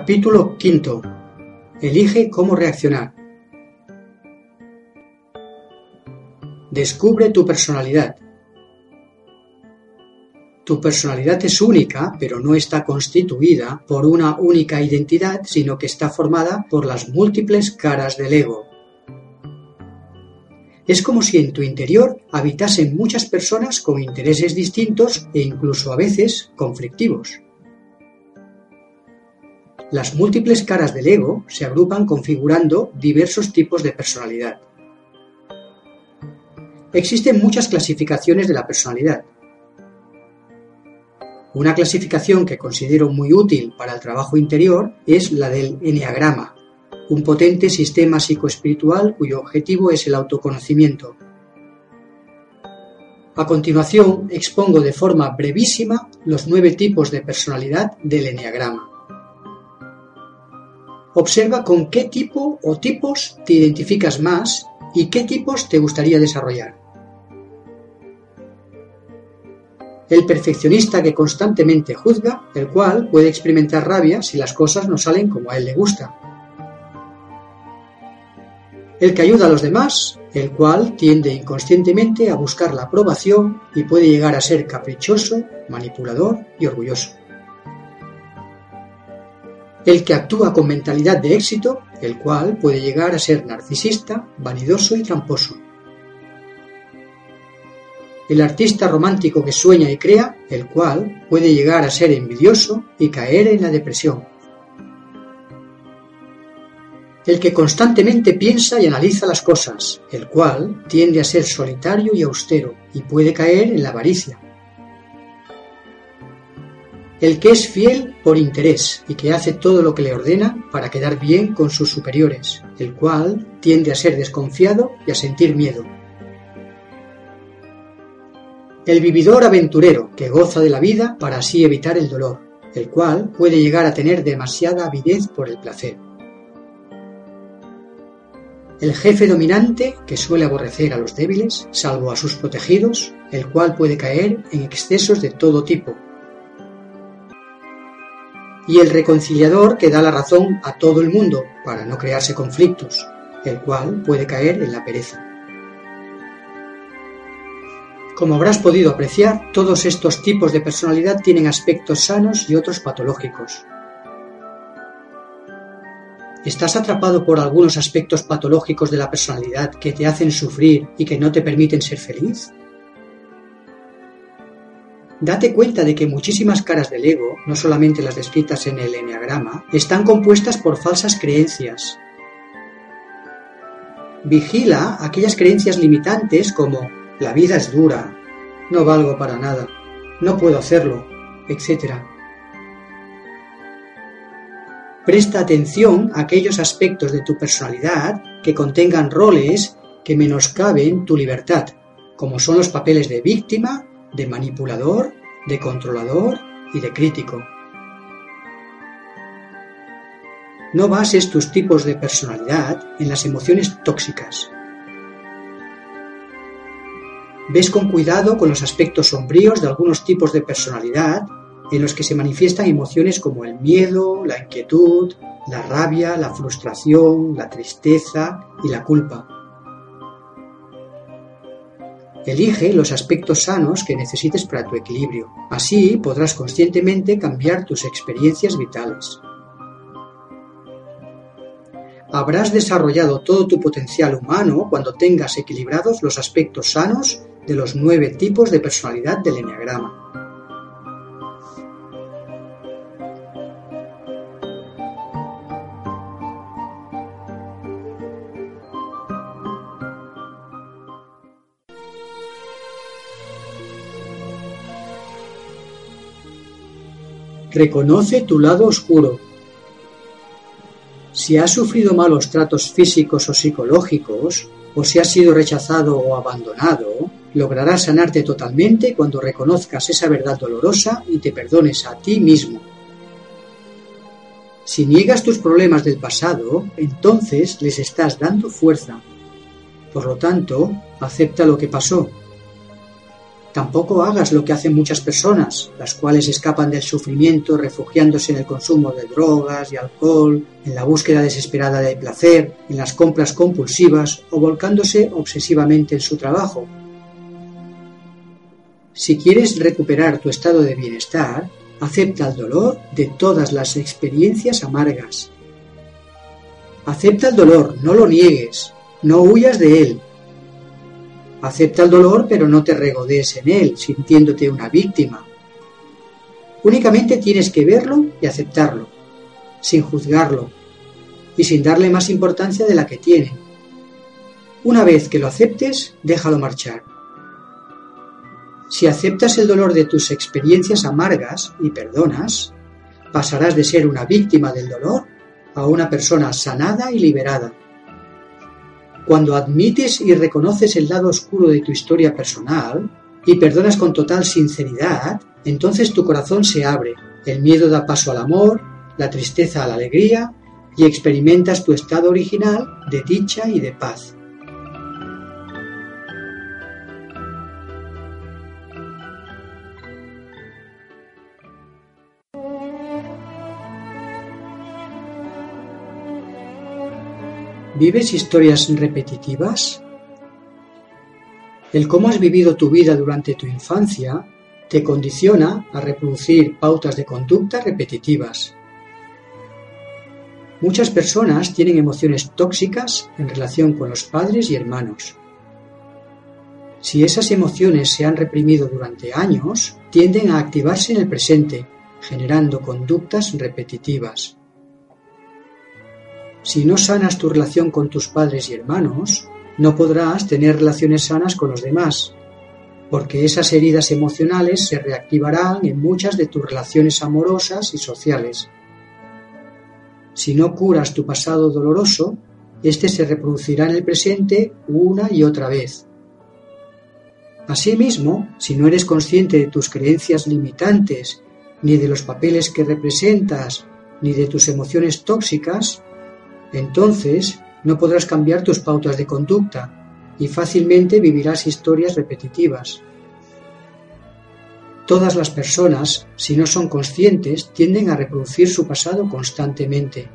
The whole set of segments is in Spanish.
Capítulo V. Elige cómo reaccionar. Descubre tu personalidad. Tu personalidad es única, pero no está constituida por una única identidad, sino que está formada por las múltiples caras del ego. Es como si en tu interior habitasen muchas personas con intereses distintos e incluso a veces conflictivos. Las múltiples caras del ego se agrupan configurando diversos tipos de personalidad. Existen muchas clasificaciones de la personalidad. Una clasificación que considero muy útil para el trabajo interior es la del Enneagrama, un potente sistema psicoespiritual cuyo objetivo es el autoconocimiento. A continuación expongo de forma brevísima los nueve tipos de personalidad del Enneagrama. Observa con qué tipo o tipos te identificas más y qué tipos te gustaría desarrollar. El perfeccionista que constantemente juzga, el cual puede experimentar rabia si las cosas no salen como a él le gusta. El que ayuda a los demás, el cual tiende inconscientemente a buscar la aprobación y puede llegar a ser caprichoso, manipulador y orgulloso. El que actúa con mentalidad de éxito, el cual puede llegar a ser narcisista, vanidoso y tramposo. El artista romántico que sueña y crea, el cual puede llegar a ser envidioso y caer en la depresión. El que constantemente piensa y analiza las cosas, el cual tiende a ser solitario y austero y puede caer en la avaricia. El que es fiel por interés y que hace todo lo que le ordena para quedar bien con sus superiores, el cual tiende a ser desconfiado y a sentir miedo. El vividor aventurero, que goza de la vida para así evitar el dolor, el cual puede llegar a tener demasiada avidez por el placer. El jefe dominante, que suele aborrecer a los débiles, salvo a sus protegidos, el cual puede caer en excesos de todo tipo. Y el reconciliador, que da la razón a todo el mundo para no crearse conflictos, el cual puede caer en la pereza. Como habrás podido apreciar, todos estos tipos de personalidad tienen aspectos sanos y otros patológicos. ¿Estás atrapado por algunos aspectos patológicos de la personalidad que te hacen sufrir y que no te permiten ser feliz? Date cuenta de que muchísimas caras del ego, no solamente las descritas en el enneagrama, están compuestas por falsas creencias. Vigila aquellas creencias limitantes como la vida es dura, no valgo para nada, no puedo hacerlo, etc. Presta atención a aquellos aspectos de tu personalidad que contengan roles que menoscaben tu libertad, como son los papeles de víctima, de manipulador, de controlador y de crítico. No bases tus tipos de personalidad en las emociones tóxicas, Ves con cuidado con los aspectos sombríos de algunos tipos de personalidad en los que se manifiestan emociones como el miedo, la inquietud, la rabia, la frustración, la tristeza y la culpa. Elige los aspectos sanos que necesites para tu equilibrio. Así podrás conscientemente cambiar tus experiencias vitales. Habrás desarrollado todo tu potencial humano cuando tengas equilibrados los aspectos sanos de los nueve tipos de personalidad del Enneagrama. Reconoce tu lado oscuro. Si has sufrido malos tratos físicos o psicológicos, o si has sido rechazado o abandonado, Lograrás sanarte totalmente cuando reconozcas esa verdad dolorosa y te perdones a ti mismo. Si niegas tus problemas del pasado, entonces les estás dando fuerza. Por lo tanto, acepta lo que pasó. Tampoco hagas lo que hacen muchas personas, las cuales escapan del sufrimiento refugiándose en el consumo de drogas y alcohol, en la búsqueda desesperada de placer, en las compras compulsivas o volcándose obsesivamente en su trabajo. Si quieres recuperar tu estado de bienestar, acepta el dolor de todas las experiencias amargas. Acepta el dolor, no lo niegues, no huyas de él, Acepta el dolor, pero no te regodees en él, sintiéndote una víctima. Únicamente tienes que verlo y aceptarlo, sin juzgarlo y sin darle más importancia de la que tiene. Una vez que lo aceptes, déjalo marchar. Si aceptas el dolor de tus experiencias amargas y perdonas, pasarás de ser una víctima del dolor a una persona sanada y liberada. Cuando admites y reconoces el lado oscuro de tu historia personal y perdonas con total sinceridad, entonces tu corazón se abre, el miedo da paso al amor, la tristeza a la alegría y experimentas tu estado original de dicha y de paz. ¿Vives historias repetitivas? El cómo has vivido tu vida durante tu infancia te condiciona a reproducir pautas de conducta repetitivas. Muchas personas tienen emociones tóxicas en relación con los padres y hermanos. Si esas emociones se han reprimido durante años, tienden a activarse en el presente, generando conductas repetitivas. Si no sanas tu relación con tus padres y hermanos, no podrás tener relaciones sanas con los demás, porque esas heridas emocionales se reactivarán en muchas de tus relaciones amorosas y sociales. Si no curas tu pasado doloroso, éste se reproducirá en el presente una y otra vez. Asimismo, si no eres consciente de tus creencias limitantes, ni de los papeles que representas, ni de tus emociones tóxicas, entonces no podrás cambiar tus pautas de conducta y fácilmente vivirás historias repetitivas. Todas las personas, si no son conscientes, tienden a reproducir su pasado constantemente.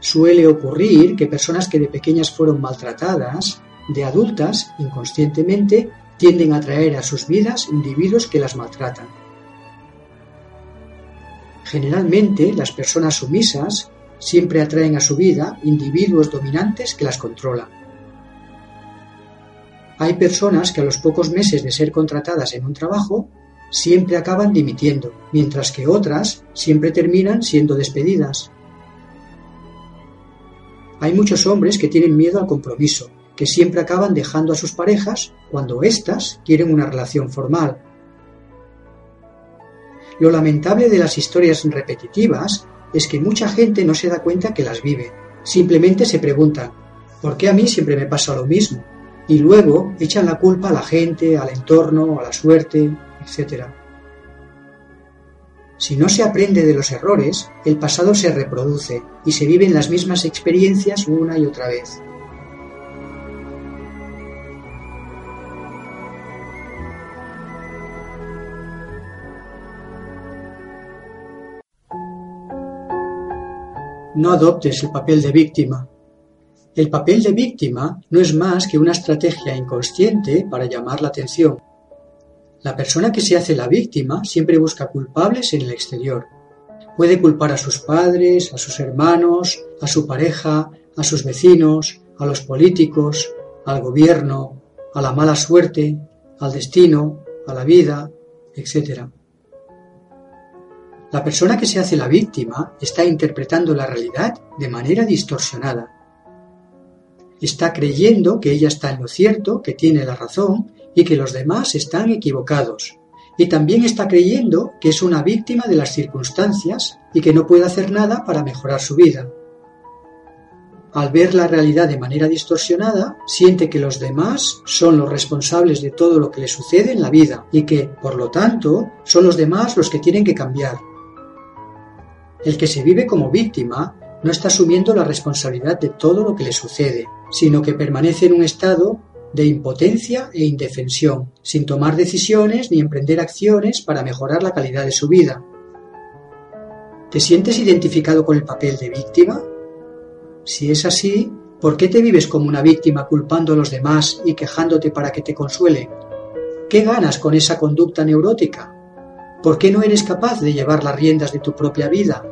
Suele ocurrir que personas que de pequeñas fueron maltratadas, de adultas, inconscientemente, tienden a traer a sus vidas individuos que las maltratan. Generalmente, las personas sumisas siempre atraen a su vida individuos dominantes que las controlan. Hay personas que a los pocos meses de ser contratadas en un trabajo siempre acaban dimitiendo, mientras que otras siempre terminan siendo despedidas. Hay muchos hombres que tienen miedo al compromiso, que siempre acaban dejando a sus parejas cuando éstas quieren una relación formal. Lo lamentable de las historias repetitivas es que mucha gente no se da cuenta que las vive. Simplemente se preguntan, ¿por qué a mí siempre me pasa lo mismo? Y luego echan la culpa a la gente, al entorno, a la suerte, etc. Si no se aprende de los errores, el pasado se reproduce y se viven las mismas experiencias una y otra vez. No adoptes el papel de víctima. El papel de víctima no es más que una estrategia inconsciente para llamar la atención. La persona que se hace la víctima siempre busca culpables en el exterior. Puede culpar a sus padres, a sus hermanos, a su pareja, a sus vecinos, a los políticos, al gobierno, a la mala suerte, al destino, a la vida, etc. La persona que se hace la víctima está interpretando la realidad de manera distorsionada. Está creyendo que ella está en lo cierto, que tiene la razón y que los demás están equivocados. Y también está creyendo que es una víctima de las circunstancias y que no puede hacer nada para mejorar su vida. Al ver la realidad de manera distorsionada, siente que los demás son los responsables de todo lo que le sucede en la vida y que, por lo tanto, son los demás los que tienen que cambiar. El que se vive como víctima no está asumiendo la responsabilidad de todo lo que le sucede, sino que permanece en un estado de impotencia e indefensión, sin tomar decisiones ni emprender acciones para mejorar la calidad de su vida. ¿Te sientes identificado con el papel de víctima? Si es así, ¿por qué te vives como una víctima culpando a los demás y quejándote para que te consuelen? ¿Qué ganas con esa conducta neurótica? ¿Por qué no eres capaz de llevar las riendas de tu propia vida?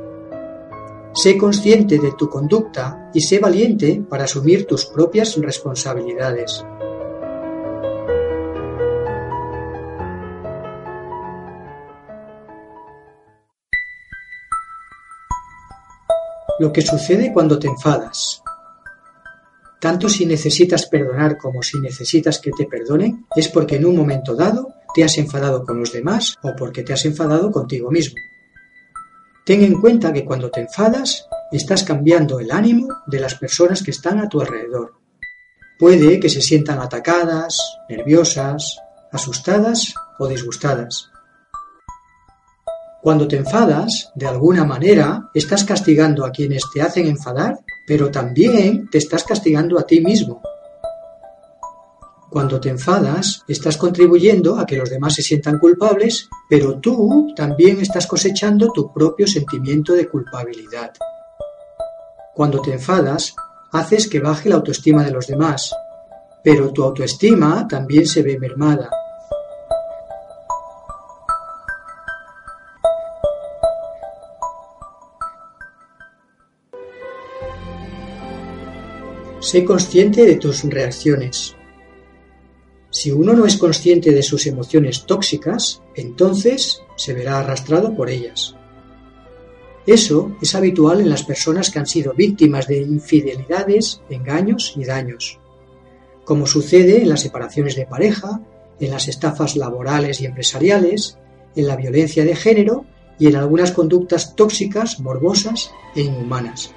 Sé consciente de tu conducta y sé valiente para asumir tus propias responsabilidades. Lo que sucede cuando te enfadas. Tanto si necesitas perdonar como si necesitas que te perdonen, es porque en un momento dado te has enfadado con los demás o porque te has enfadado contigo mismo. Ten en cuenta que cuando te enfadas, estás cambiando el ánimo de las personas que están a tu alrededor. Puede que se sientan atacadas, nerviosas, asustadas o disgustadas. Cuando te enfadas, de alguna manera, estás castigando a quienes te hacen enfadar, pero también te estás castigando a ti mismo. Cuando te enfadas, estás contribuyendo a que los demás se sientan culpables, pero tú también estás cosechando tu propio sentimiento de culpabilidad. Cuando te enfadas, haces que baje la autoestima de los demás, pero tu autoestima también se ve mermada. Sé consciente de tus reacciones. Si uno no es consciente de sus emociones tóxicas, entonces se verá arrastrado por ellas. Eso es habitual en las personas que han sido víctimas de infidelidades, engaños y daños, como sucede en las separaciones de pareja, en las estafas laborales y empresariales, en la violencia de género y en algunas conductas tóxicas, morbosas e inhumanas.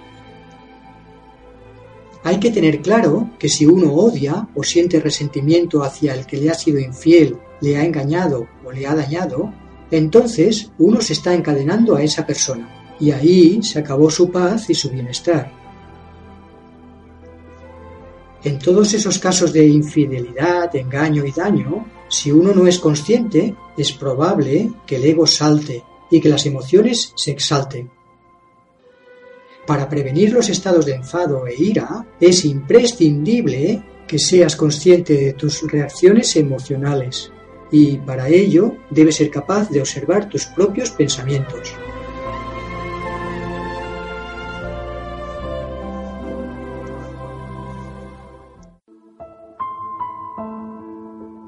Hay que tener claro que si uno odia o siente resentimiento hacia el que le ha sido infiel, le ha engañado o le ha dañado, entonces uno se está encadenando a esa persona y ahí se acabó su paz y su bienestar. En todos esos casos de infidelidad, engaño y daño, si uno no es consciente, es probable que el ego salte y que las emociones se exalten. Para prevenir los estados de enfado e ira, es imprescindible que seas consciente de tus reacciones emocionales y para ello debes ser capaz de observar tus propios pensamientos.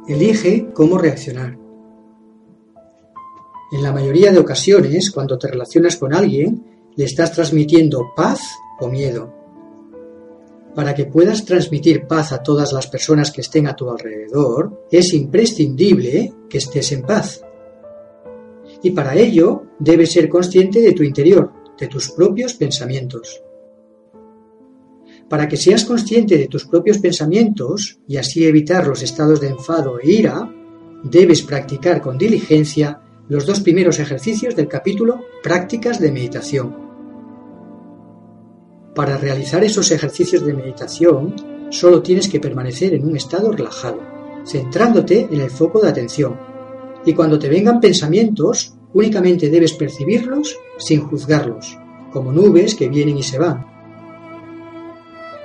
Elige cómo reaccionar. En la mayoría de ocasiones, cuando te relacionas con alguien, le estás transmitiendo paz o miedo. Para que puedas transmitir paz a todas las personas que estén a tu alrededor, es imprescindible que estés en paz. Y para ello debes ser consciente de tu interior, de tus propios pensamientos. Para que seas consciente de tus propios pensamientos y así evitar los estados de enfado e ira, debes practicar con diligencia los dos primeros ejercicios del capítulo Prácticas de Meditación. Para realizar esos ejercicios de meditación, solo tienes que permanecer en un estado relajado, centrándote en el foco de atención. Y cuando te vengan pensamientos, únicamente debes percibirlos sin juzgarlos, como nubes que vienen y se van.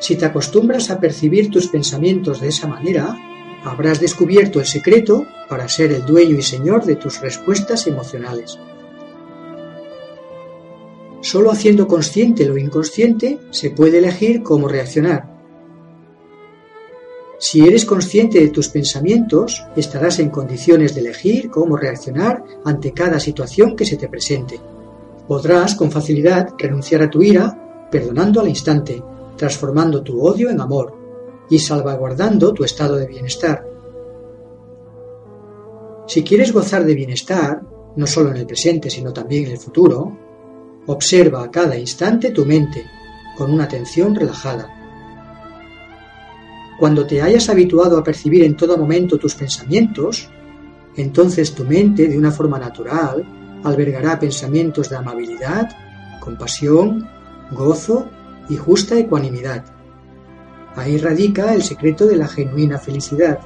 Si te acostumbras a percibir tus pensamientos de esa manera, habrás descubierto el secreto para ser el dueño y señor de tus respuestas emocionales. Solo haciendo consciente lo inconsciente se puede elegir cómo reaccionar. Si eres consciente de tus pensamientos, estarás en condiciones de elegir cómo reaccionar ante cada situación que se te presente. Podrás con facilidad renunciar a tu ira, perdonando al instante, transformando tu odio en amor y salvaguardando tu estado de bienestar. Si quieres gozar de bienestar, no solo en el presente, sino también en el futuro, Observa a cada instante tu mente con una atención relajada. Cuando te hayas habituado a percibir en todo momento tus pensamientos, entonces tu mente, de una forma natural, albergará pensamientos de amabilidad, compasión, gozo y justa ecuanimidad. Ahí radica el secreto de la genuina felicidad.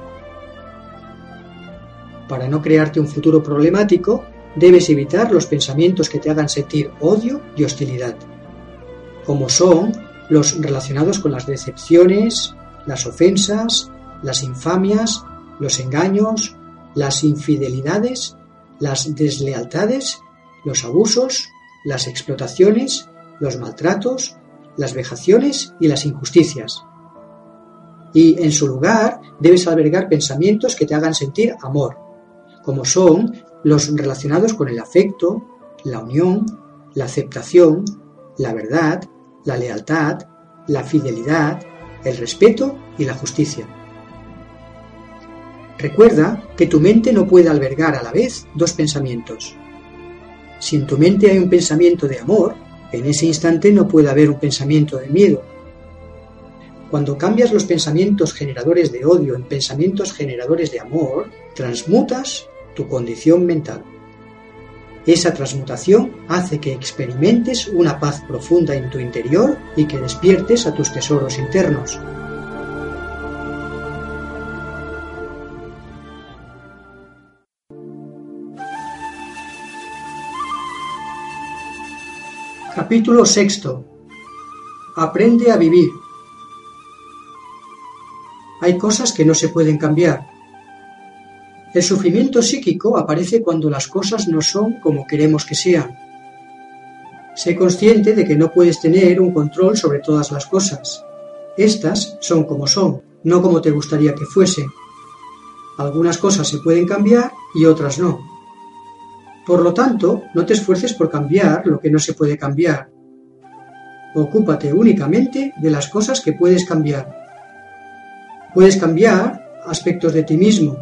Para no crearte un futuro problemático, debes evitar los pensamientos que te hagan sentir odio y hostilidad, como son los relacionados con las decepciones, las ofensas, las infamias, los engaños, las infidelidades, las deslealtades, los abusos, las explotaciones, los maltratos, las vejaciones y las injusticias. Y en su lugar debes albergar pensamientos que te hagan sentir amor, como son los relacionados con el afecto, la unión, la aceptación, la verdad, la lealtad, la fidelidad, el respeto y la justicia. Recuerda que tu mente no puede albergar a la vez dos pensamientos. Si en tu mente hay un pensamiento de amor, en ese instante no puede haber un pensamiento de miedo. Cuando cambias los pensamientos generadores de odio en pensamientos generadores de amor, transmutas tu condición mental. Esa transmutación hace que experimentes una paz profunda en tu interior y que despiertes a tus tesoros internos. Capítulo sexto. Aprende a vivir. Hay cosas que no se pueden cambiar, el sufrimiento psíquico aparece cuando las cosas no son como queremos que sean. Sé consciente de que no puedes tener un control sobre todas las cosas. Estas son como son, no como te gustaría que fuesen. Algunas cosas se pueden cambiar y otras no. Por lo tanto, no te esfuerces por cambiar lo que no se puede cambiar. Ocúpate únicamente de las cosas que puedes cambiar. Puedes cambiar aspectos de ti mismo,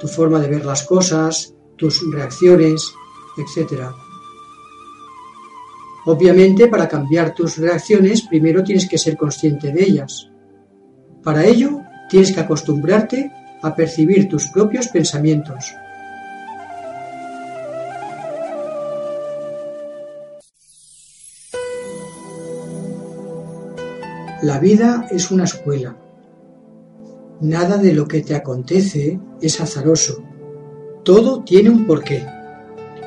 tu forma de ver las cosas, tus reacciones, etc. Obviamente, para cambiar tus reacciones, primero tienes que ser consciente de ellas. Para ello, tienes que acostumbrarte a percibir tus propios pensamientos. La vida es una escuela Nada de lo que te acontece es azaroso. Todo tiene un porqué.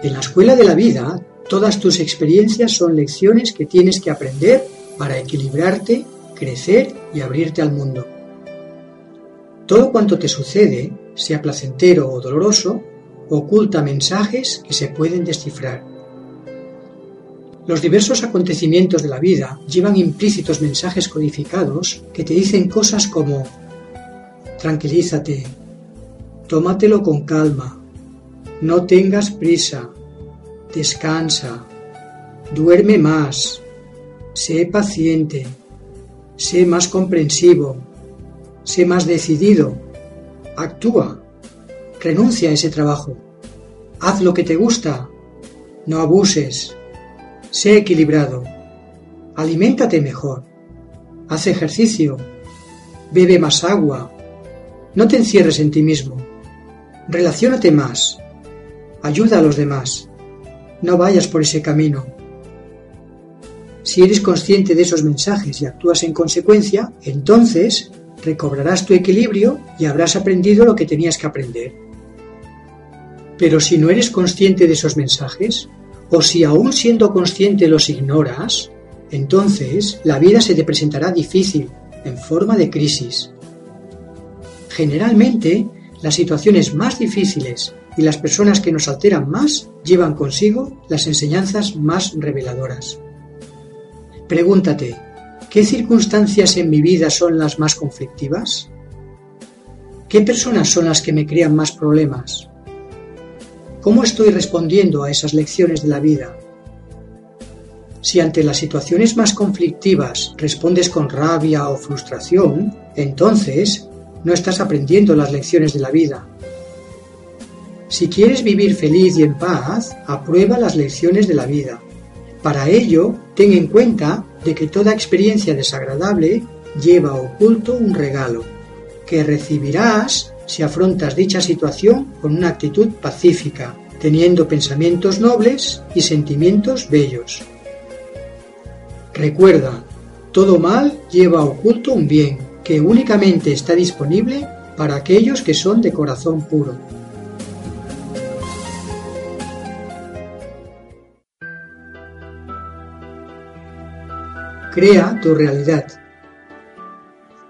En la escuela de la vida, todas tus experiencias son lecciones que tienes que aprender para equilibrarte, crecer y abrirte al mundo. Todo cuanto te sucede, sea placentero o doloroso, oculta mensajes que se pueden descifrar. Los diversos acontecimientos de la vida llevan implícitos mensajes codificados que te dicen cosas como Tranquilízate, tómatelo con calma, no tengas prisa, descansa, duerme más, sé paciente, sé más comprensivo, sé más decidido, actúa, renuncia a ese trabajo, haz lo que te gusta, no abuses, sé equilibrado, aliméntate mejor, haz ejercicio, bebe más agua, no te encierres en ti mismo. Relaciónate más. Ayuda a los demás. No vayas por ese camino. Si eres consciente de esos mensajes y actúas en consecuencia, entonces recobrarás tu equilibrio y habrás aprendido lo que tenías que aprender. Pero si no eres consciente de esos mensajes, o si aún siendo consciente los ignoras, entonces la vida se te presentará difícil, en forma de crisis. Generalmente, las situaciones más difíciles y las personas que nos alteran más llevan consigo las enseñanzas más reveladoras. Pregúntate, ¿qué circunstancias en mi vida son las más conflictivas? ¿Qué personas son las que me crean más problemas? ¿Cómo estoy respondiendo a esas lecciones de la vida? Si ante las situaciones más conflictivas respondes con rabia o frustración, entonces no estás aprendiendo las lecciones de la vida. Si quieres vivir feliz y en paz, aprueba las lecciones de la vida. Para ello, ten en cuenta de que toda experiencia desagradable lleva oculto un regalo, que recibirás si afrontas dicha situación con una actitud pacífica, teniendo pensamientos nobles y sentimientos bellos. Recuerda, todo mal lleva oculto un bien, que únicamente está disponible para aquellos que son de corazón puro. Crea tu realidad.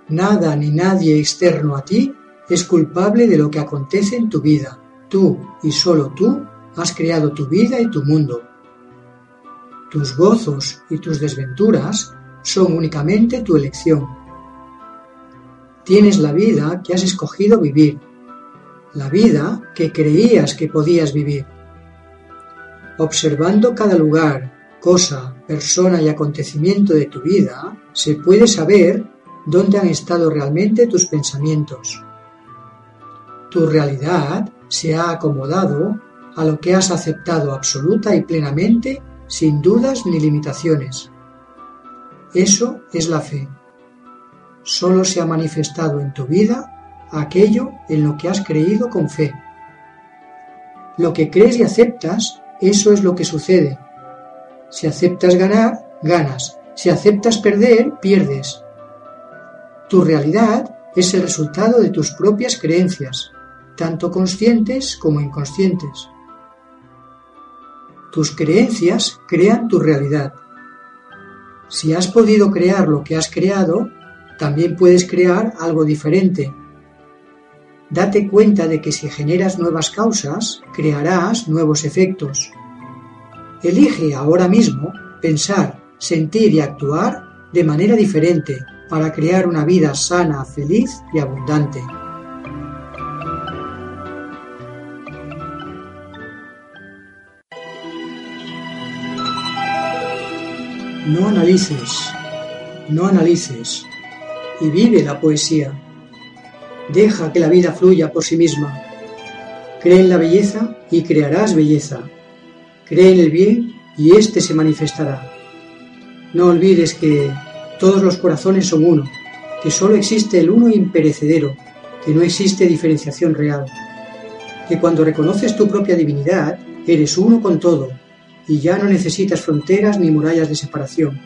Nada ni nadie externo a ti es culpable de lo que acontece en tu vida. Tú y solo tú has creado tu vida y tu mundo. Tus gozos y tus desventuras son únicamente tu elección. Tienes la vida que has escogido vivir, la vida que creías que podías vivir. Observando cada lugar, cosa, persona y acontecimiento de tu vida, se puede saber dónde han estado realmente tus pensamientos. Tu realidad se ha acomodado a lo que has aceptado absoluta y plenamente, sin dudas ni limitaciones. Eso es la fe. Solo se ha manifestado en tu vida aquello en lo que has creído con fe. Lo que crees y aceptas, eso es lo que sucede. Si aceptas ganar, ganas. Si aceptas perder, pierdes. Tu realidad es el resultado de tus propias creencias, tanto conscientes como inconscientes. Tus creencias crean tu realidad. Si has podido crear lo que has creado, también puedes crear algo diferente. Date cuenta de que si generas nuevas causas, crearás nuevos efectos. Elige ahora mismo pensar, sentir y actuar de manera diferente para crear una vida sana, feliz y abundante. No analices, no analices y vive la poesía. Deja que la vida fluya por sí misma. Cree en la belleza y crearás belleza. Cree en el bien y éste se manifestará. No olvides que todos los corazones son uno, que solo existe el uno imperecedero, que no existe diferenciación real, que cuando reconoces tu propia divinidad, eres uno con todo y ya no necesitas fronteras ni murallas de separación.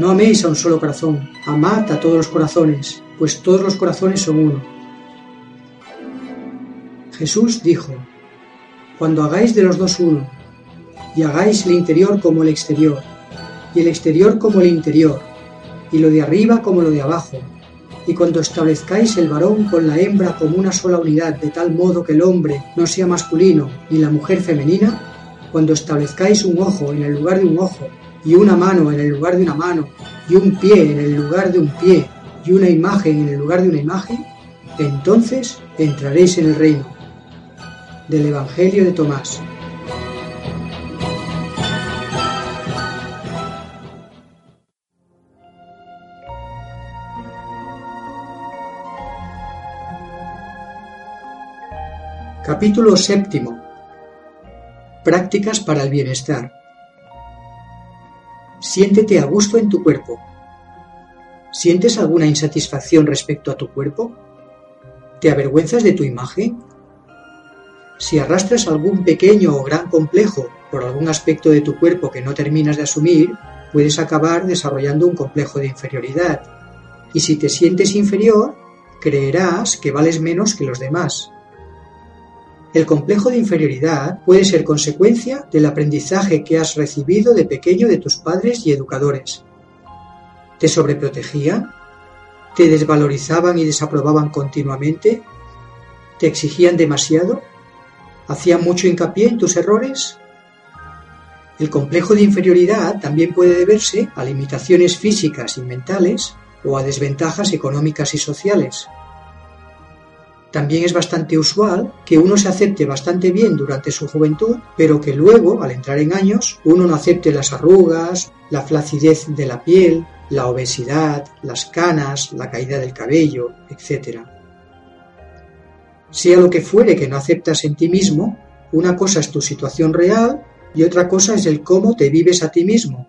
No améis a un solo corazón, amad a todos los corazones, pues todos los corazones son uno. Jesús dijo, Cuando hagáis de los dos uno, y hagáis el interior como el exterior, y el exterior como el interior, y lo de arriba como lo de abajo, y cuando establezcáis el varón con la hembra como una sola unidad, de tal modo que el hombre no sea masculino y la mujer femenina, cuando establezcáis un ojo en el lugar de un ojo, y una mano en el lugar de una mano, y un pie en el lugar de un pie, y una imagen en el lugar de una imagen, entonces entraréis en el reino. Del Evangelio de Tomás. Capítulo séptimo Prácticas para el bienestar. Siéntete a gusto en tu cuerpo. ¿Sientes alguna insatisfacción respecto a tu cuerpo? ¿Te avergüenzas de tu imagen? Si arrastras algún pequeño o gran complejo por algún aspecto de tu cuerpo que no terminas de asumir, puedes acabar desarrollando un complejo de inferioridad. Y si te sientes inferior, creerás que vales menos que los demás. El complejo de inferioridad puede ser consecuencia del aprendizaje que has recibido de pequeño de tus padres y educadores. ¿Te sobreprotegían? ¿Te desvalorizaban y desaprobaban continuamente? ¿Te exigían demasiado? ¿Hacían mucho hincapié en tus errores? El complejo de inferioridad también puede deberse a limitaciones físicas y mentales o a desventajas económicas y sociales. También es bastante usual que uno se acepte bastante bien durante su juventud, pero que luego, al entrar en años, uno no acepte las arrugas, la flacidez de la piel, la obesidad, las canas, la caída del cabello, etc. Sea lo que fuere que no aceptas en ti mismo, una cosa es tu situación real y otra cosa es el cómo te vives a ti mismo.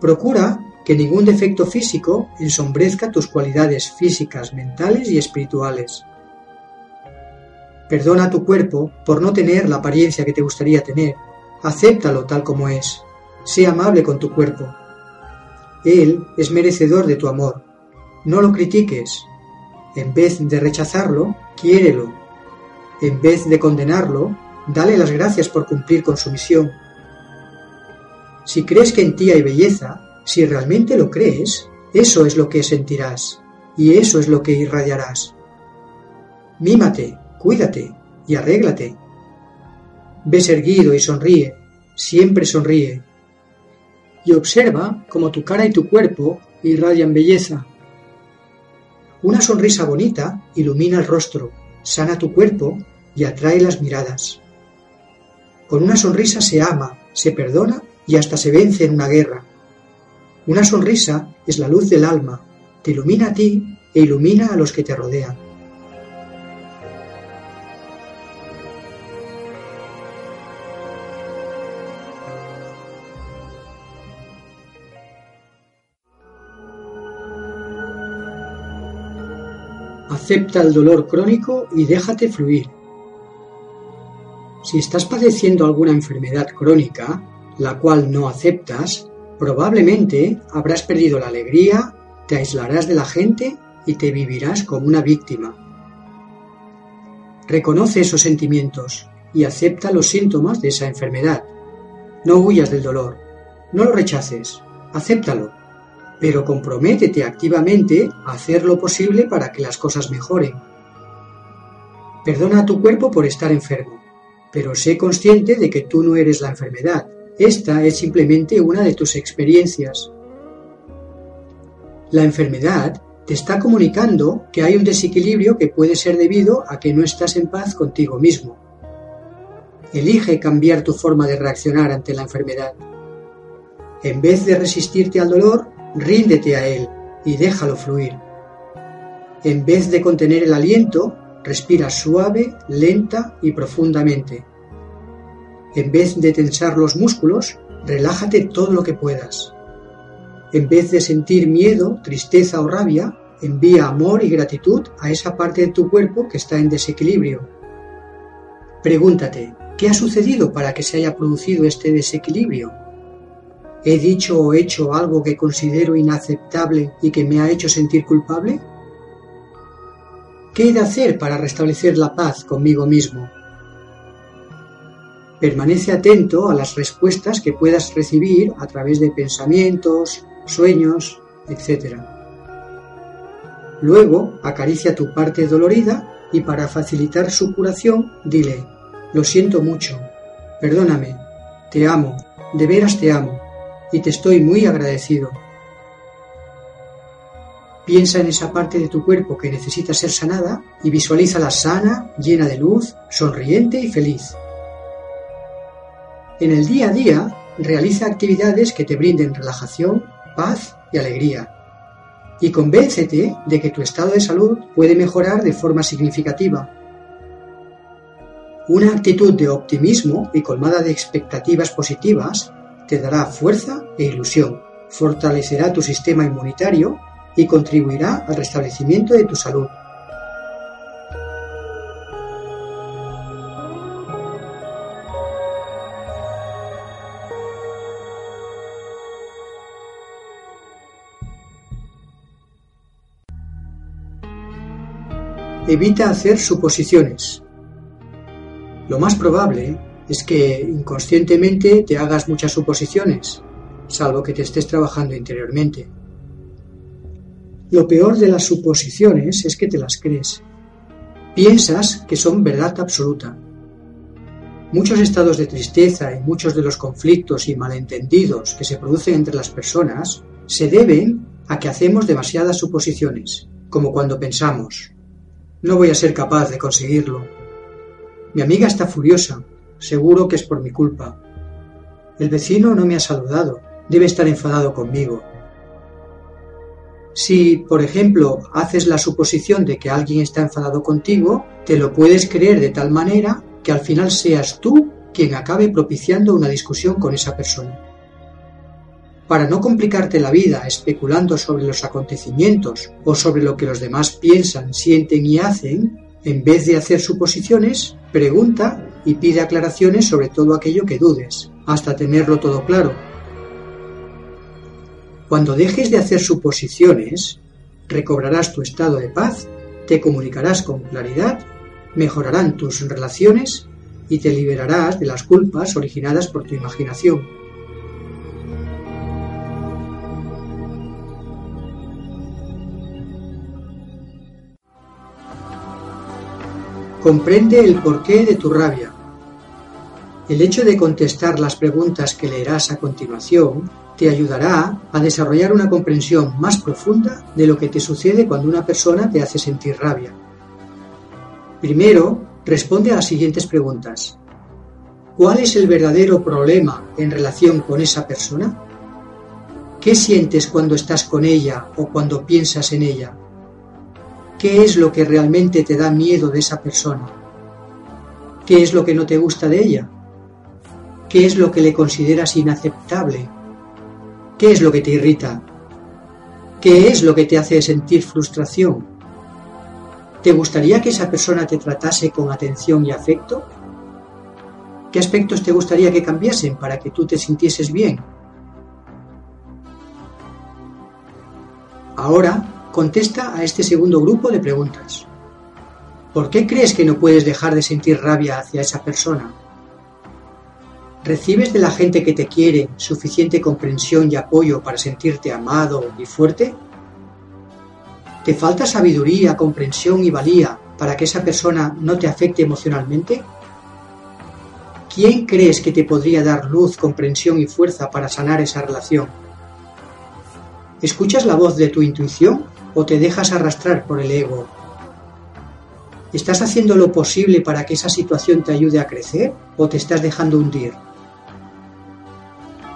Procura que ningún defecto físico ensombrezca tus cualidades físicas, mentales y espirituales. Perdona a tu cuerpo por no tener la apariencia que te gustaría tener. Acéptalo tal como es. Sé amable con tu cuerpo. Él es merecedor de tu amor. No lo critiques. En vez de rechazarlo, quiérelo. En vez de condenarlo, dale las gracias por cumplir con su misión. Si crees que en ti hay belleza, si realmente lo crees, eso es lo que sentirás y eso es lo que irradiarás. Mímate, cuídate y arréglate. Ves erguido y sonríe, siempre sonríe. Y observa cómo tu cara y tu cuerpo irradian belleza. Una sonrisa bonita ilumina el rostro, sana tu cuerpo y atrae las miradas. Con una sonrisa se ama, se perdona y hasta se vence en una guerra. Una sonrisa es la luz del alma, te ilumina a ti e ilumina a los que te rodean. Acepta el dolor crónico y déjate fluir. Si estás padeciendo alguna enfermedad crónica, la cual no aceptas, probablemente habrás perdido la alegría, te aislarás de la gente y te vivirás como una víctima. Reconoce esos sentimientos y acepta los síntomas de esa enfermedad. No huyas del dolor, no lo rechaces, acéptalo, pero comprométete activamente a hacer lo posible para que las cosas mejoren. Perdona a tu cuerpo por estar enfermo, pero sé consciente de que tú no eres la enfermedad. Esta es simplemente una de tus experiencias. La enfermedad te está comunicando que hay un desequilibrio que puede ser debido a que no estás en paz contigo mismo. Elige cambiar tu forma de reaccionar ante la enfermedad. En vez de resistirte al dolor, ríndete a él y déjalo fluir. En vez de contener el aliento, respira suave, lenta y profundamente. En vez de tensar los músculos, relájate todo lo que puedas. En vez de sentir miedo, tristeza o rabia, envía amor y gratitud a esa parte de tu cuerpo que está en desequilibrio. Pregúntate, ¿qué ha sucedido para que se haya producido este desequilibrio? ¿He dicho o hecho algo que considero inaceptable y que me ha hecho sentir culpable? ¿Qué he de hacer para restablecer la paz conmigo mismo? Permanece atento a las respuestas que puedas recibir a través de pensamientos, sueños, etc. Luego acaricia tu parte dolorida y para facilitar su curación dile, lo siento mucho, perdóname, te amo, de veras te amo, y te estoy muy agradecido. Piensa en esa parte de tu cuerpo que necesita ser sanada y visualízala sana, llena de luz, sonriente y feliz. En el día a día, realiza actividades que te brinden relajación, paz y alegría. Y convéncete de que tu estado de salud puede mejorar de forma significativa. Una actitud de optimismo y colmada de expectativas positivas te dará fuerza e ilusión, fortalecerá tu sistema inmunitario y contribuirá al restablecimiento de tu salud. Evita hacer suposiciones. Lo más probable es que inconscientemente te hagas muchas suposiciones, salvo que te estés trabajando interiormente. Lo peor de las suposiciones es que te las crees. Piensas que son verdad absoluta. Muchos estados de tristeza y muchos de los conflictos y malentendidos que se producen entre las personas se deben a que hacemos demasiadas suposiciones, como cuando pensamos, no voy a ser capaz de conseguirlo. Mi amiga está furiosa. Seguro que es por mi culpa. El vecino no me ha saludado. Debe estar enfadado conmigo. Si, por ejemplo, haces la suposición de que alguien está enfadado contigo, te lo puedes creer de tal manera que al final seas tú quien acabe propiciando una discusión con esa persona. Para no complicarte la vida especulando sobre los acontecimientos o sobre lo que los demás piensan, sienten y hacen, en vez de hacer suposiciones, pregunta y pide aclaraciones sobre todo aquello que dudes, hasta tenerlo todo claro. Cuando dejes de hacer suposiciones, recobrarás tu estado de paz, te comunicarás con claridad, mejorarán tus relaciones y te liberarás de las culpas originadas por tu imaginación. Comprende el porqué de tu rabia. El hecho de contestar las preguntas que leerás a continuación te ayudará a desarrollar una comprensión más profunda de lo que te sucede cuando una persona te hace sentir rabia. Primero, responde a las siguientes preguntas. ¿Cuál es el verdadero problema en relación con esa persona? ¿Qué sientes cuando estás con ella o cuando piensas en ella? ¿Qué es lo que realmente te da miedo de esa persona? ¿Qué es lo que no te gusta de ella? ¿Qué es lo que le consideras inaceptable? ¿Qué es lo que te irrita? ¿Qué es lo que te hace sentir frustración? ¿Te gustaría que esa persona te tratase con atención y afecto? ¿Qué aspectos te gustaría que cambiasen para que tú te sintieses bien? Ahora Contesta a este segundo grupo de preguntas. ¿Por qué crees que no puedes dejar de sentir rabia hacia esa persona? ¿Recibes de la gente que te quiere suficiente comprensión y apoyo para sentirte amado y fuerte? ¿Te falta sabiduría, comprensión y valía para que esa persona no te afecte emocionalmente? ¿Quién crees que te podría dar luz, comprensión y fuerza para sanar esa relación? ¿Escuchas la voz de tu intuición o te dejas arrastrar por el ego? ¿Estás haciendo lo posible para que esa situación te ayude a crecer o te estás dejando hundir?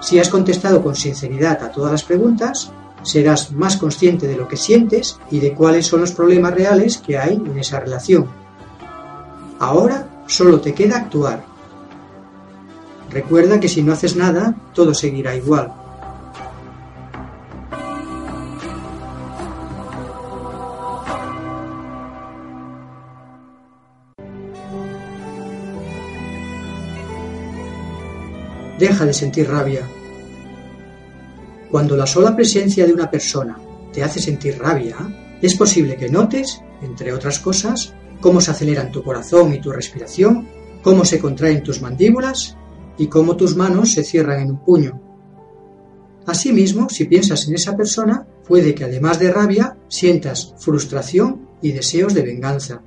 Si has contestado con sinceridad a todas las preguntas, serás más consciente de lo que sientes y de cuáles son los problemas reales que hay en esa relación. Ahora solo te queda actuar. Recuerda que si no haces nada, todo seguirá igual. Deja de sentir rabia. Cuando la sola presencia de una persona te hace sentir rabia, es posible que notes, entre otras cosas, cómo se aceleran tu corazón y tu respiración, cómo se contraen tus mandíbulas y cómo tus manos se cierran en un puño. Asimismo, si piensas en esa persona, puede que además de rabia sientas frustración y deseos de venganza.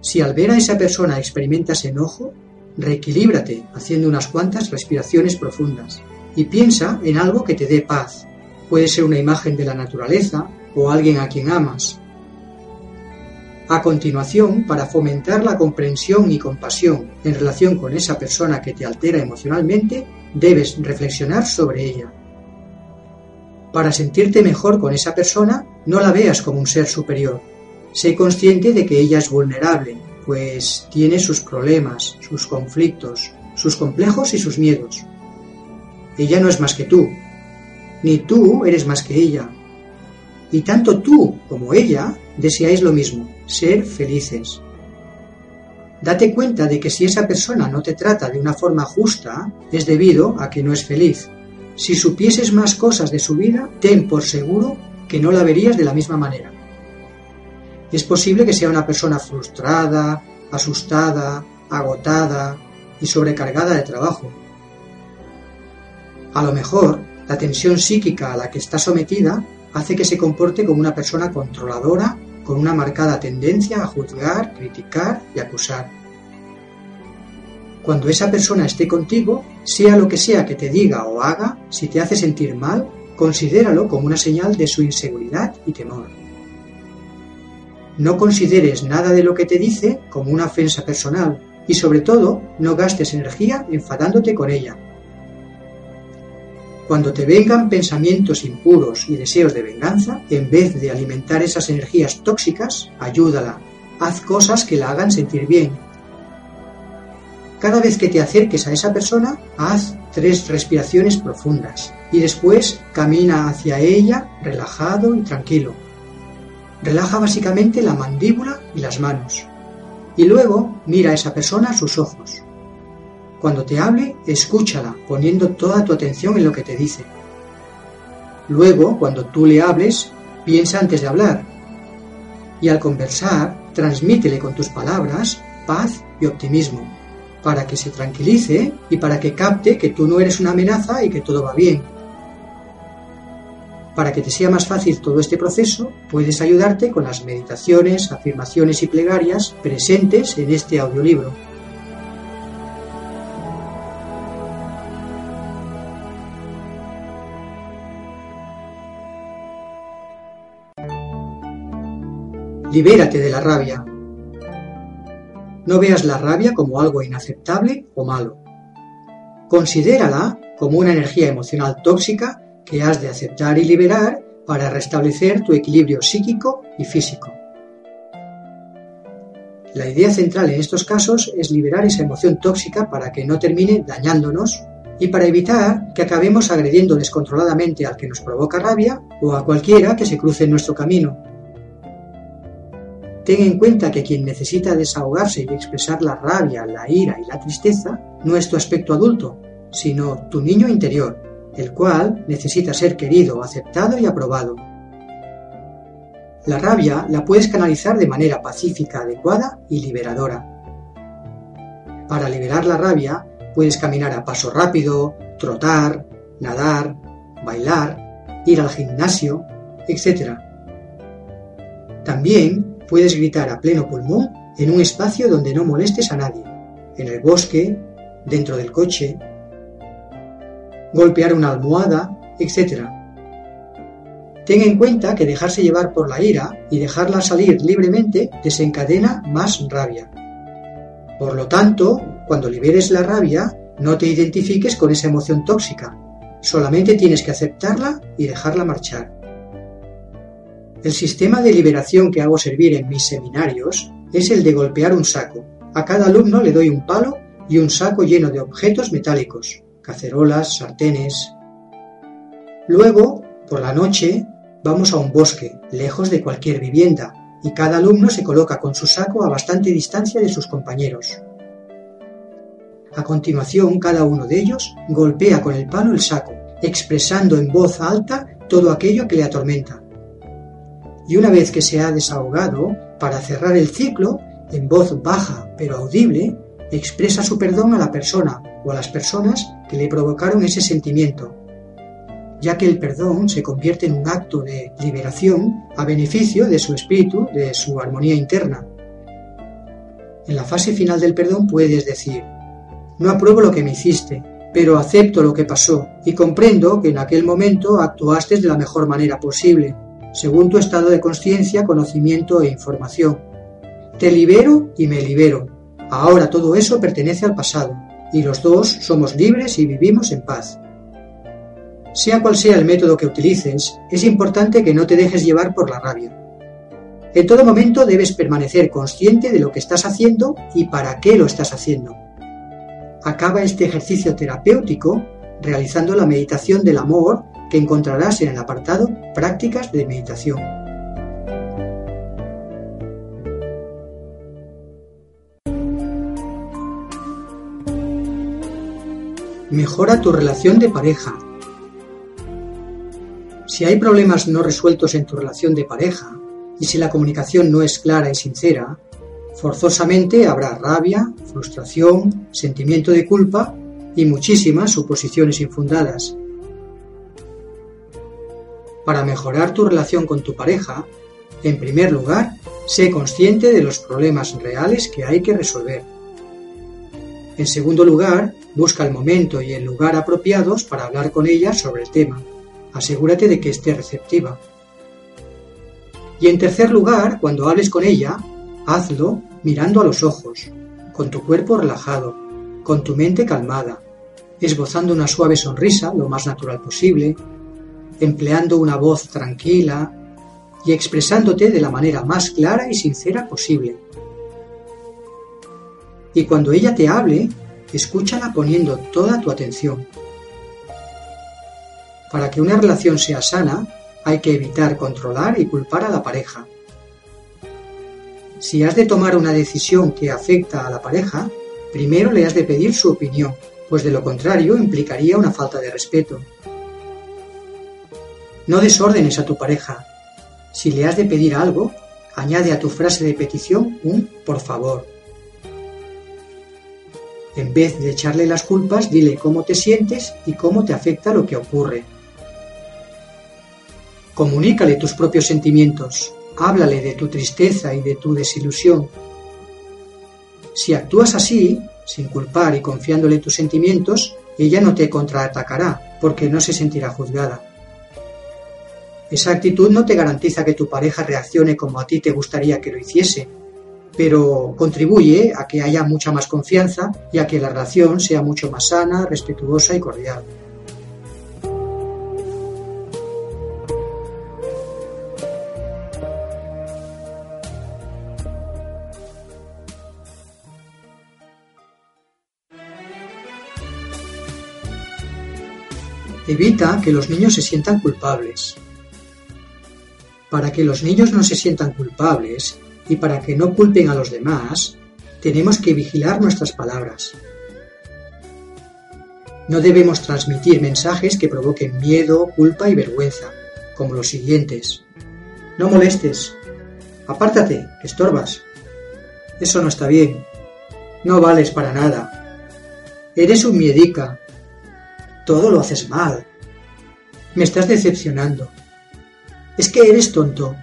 Si al ver a esa persona experimentas enojo, Reequilíbrate haciendo unas cuantas respiraciones profundas y piensa en algo que te dé paz. Puede ser una imagen de la naturaleza o alguien a quien amas. A continuación, para fomentar la comprensión y compasión en relación con esa persona que te altera emocionalmente, debes reflexionar sobre ella. Para sentirte mejor con esa persona, no la veas como un ser superior. Sé consciente de que ella es vulnerable, pues tiene sus problemas, sus conflictos, sus complejos y sus miedos. Ella no es más que tú, ni tú eres más que ella. Y tanto tú como ella deseáis lo mismo, ser felices. Date cuenta de que si esa persona no te trata de una forma justa, es debido a que no es feliz. Si supieses más cosas de su vida, ten por seguro que no la verías de la misma manera. Es posible que sea una persona frustrada, asustada, agotada y sobrecargada de trabajo. A lo mejor, la tensión psíquica a la que está sometida hace que se comporte como una persona controladora con una marcada tendencia a juzgar, criticar y acusar. Cuando esa persona esté contigo, sea lo que sea que te diga o haga, si te hace sentir mal, considéralo como una señal de su inseguridad y temor. No consideres nada de lo que te dice como una ofensa personal y sobre todo no gastes energía enfadándote con ella. Cuando te vengan pensamientos impuros y deseos de venganza, en vez de alimentar esas energías tóxicas, ayúdala. Haz cosas que la hagan sentir bien. Cada vez que te acerques a esa persona, haz tres respiraciones profundas y después camina hacia ella relajado y tranquilo Relaja básicamente la mandíbula y las manos. Y luego mira a esa persona a sus ojos. Cuando te hable, escúchala, poniendo toda tu atención en lo que te dice. Luego, cuando tú le hables, Piensa antes de hablar. Y al conversar, transmítele con tus palabras paz y optimismo, para que se tranquilice y para que capte que tú no eres una amenaza y que todo va bien. Para que te sea más fácil todo este proceso, puedes ayudarte con las meditaciones, afirmaciones y plegarias presentes en este audiolibro. Libérate de la rabia. No veas la rabia como algo inaceptable o malo. Considérala como una energía emocional tóxica que has de aceptar y liberar para restablecer tu equilibrio psíquico y físico. La idea central en estos casos es liberar esa emoción tóxica para que no termine dañándonos y para evitar que acabemos agrediendo descontroladamente al que nos provoca rabia o a cualquiera que se cruce en nuestro camino, Ten en cuenta que quien necesita desahogarse y expresar la rabia, la ira y la tristeza no es tu aspecto adulto, sino tu niño interior, el cual necesita ser querido, aceptado y aprobado. La rabia la puedes canalizar de manera pacífica, adecuada y liberadora. Para liberar la rabia, puedes caminar a paso rápido, trotar, nadar, bailar, ir al gimnasio, etc. También Puedes gritar a pleno pulmón en un espacio donde no molestes a nadie, en el bosque, dentro del coche, golpear una almohada, etc. Ten en cuenta que dejarse llevar por la ira y dejarla salir libremente desencadena más rabia. Por lo tanto, cuando liberes la rabia, no te identifiques con esa emoción tóxica, solamente tienes que aceptarla y dejarla marchar. El sistema de liberación que hago servir en mis seminarios es el de golpear un saco. A cada alumno le doy un palo y un saco lleno de objetos metálicos, cacerolas, sartenes. Luego, por la noche, vamos a un bosque, lejos de cualquier vivienda, y cada alumno se coloca con su saco a bastante distancia de sus compañeros. A continuación, cada uno de ellos golpea con el palo el saco, expresando en voz alta todo aquello que le atormenta y una vez que se ha desahogado, para cerrar el ciclo, en voz baja pero audible, expresa su perdón a la persona o a las personas que le provocaron ese sentimiento, ya que el perdón se convierte en un acto de liberación a beneficio de su espíritu, de su armonía interna. En la fase final del perdón puedes decir, no apruebo lo que me hiciste, pero acepto lo que pasó y comprendo que en aquel momento actuaste de la mejor manera posible según tu estado de conciencia, conocimiento e información. Te libero y me libero. Ahora todo eso pertenece al pasado, y los dos somos libres y vivimos en paz. Sea cual sea el método que utilices, es importante que no te dejes llevar por la rabia. En todo momento debes permanecer consciente de lo que estás haciendo y para qué lo estás haciendo. Acaba este ejercicio terapéutico realizando la meditación del amor que encontrarás en el apartado Prácticas de Meditación. Mejora tu relación de pareja. Si hay problemas no resueltos en tu relación de pareja y si la comunicación no es clara y sincera, forzosamente habrá rabia, frustración, sentimiento de culpa y muchísimas suposiciones infundadas para mejorar tu relación con tu pareja, en primer lugar, sé consciente de los problemas reales que hay que resolver. En segundo lugar, busca el momento y el lugar apropiados para hablar con ella sobre el tema. Asegúrate de que esté receptiva. Y en tercer lugar, cuando hables con ella, hazlo mirando a los ojos, con tu cuerpo relajado, con tu mente calmada, esbozando una suave sonrisa lo más natural posible, empleando una voz tranquila y expresándote de la manera más clara y sincera posible. Y cuando ella te hable, escúchala poniendo toda tu atención. Para que una relación sea sana, hay que evitar controlar y culpar a la pareja. Si has de tomar una decisión que afecta a la pareja, primero le has de pedir su opinión, pues de lo contrario implicaría una falta de respeto. No desórdenes a tu pareja. Si le has de pedir algo, añade a tu frase de petición un por favor. En vez de echarle las culpas, dile cómo te sientes y cómo te afecta lo que ocurre. Comunícale tus propios sentimientos, háblale de tu tristeza y de tu desilusión. Si actúas así, sin culpar y confiándole tus sentimientos, ella no te contraatacará, porque no se sentirá juzgada. Esa actitud no te garantiza que tu pareja reaccione como a ti te gustaría que lo hiciese, pero contribuye a que haya mucha más confianza y a que la relación sea mucho más sana, respetuosa y cordial. Evita que los niños se sientan culpables. Para que los niños no se sientan culpables y para que no culpen a los demás, tenemos que vigilar nuestras palabras. No debemos transmitir mensajes que provoquen miedo, culpa y vergüenza, como los siguientes. No molestes. Apártate, que estorbas. Eso no está bien. No vales para nada. Eres un miedica. Todo lo haces mal. Me estás decepcionando. Es que eres tonto.